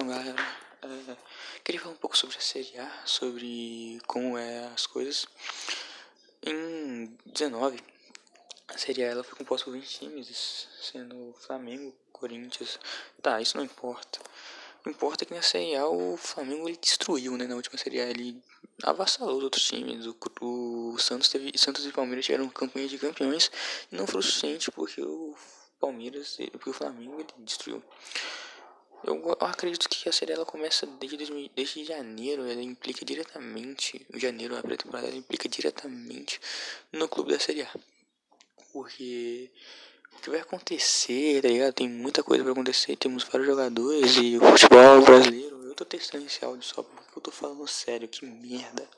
galera. É, queria falar um pouco sobre a Série A, sobre como é as coisas. Em 19, a Série A ela foi composta por 20 times, sendo Flamengo, Corinthians. Tá, isso não importa. O que importa é que na Série A o Flamengo ele destruiu, né? Na última Série A ele avassalou os outros times. O, o Santos, teve, Santos e Palmeiras tiveram campanha de campeões e não foi o suficiente porque o Palmeiras, porque o Flamengo ele destruiu. Eu, eu, acredito que a série ela começa desde, desde janeiro, ela implica diretamente, janeiro, a pré-temporada, ela implica diretamente no clube da Série A. Porque o que vai acontecer, tá ligado? Tem muita coisa pra acontecer, temos vários jogadores e o futebol brasileiro. Eu tô testando esse áudio só porque eu tô falando sério, que merda.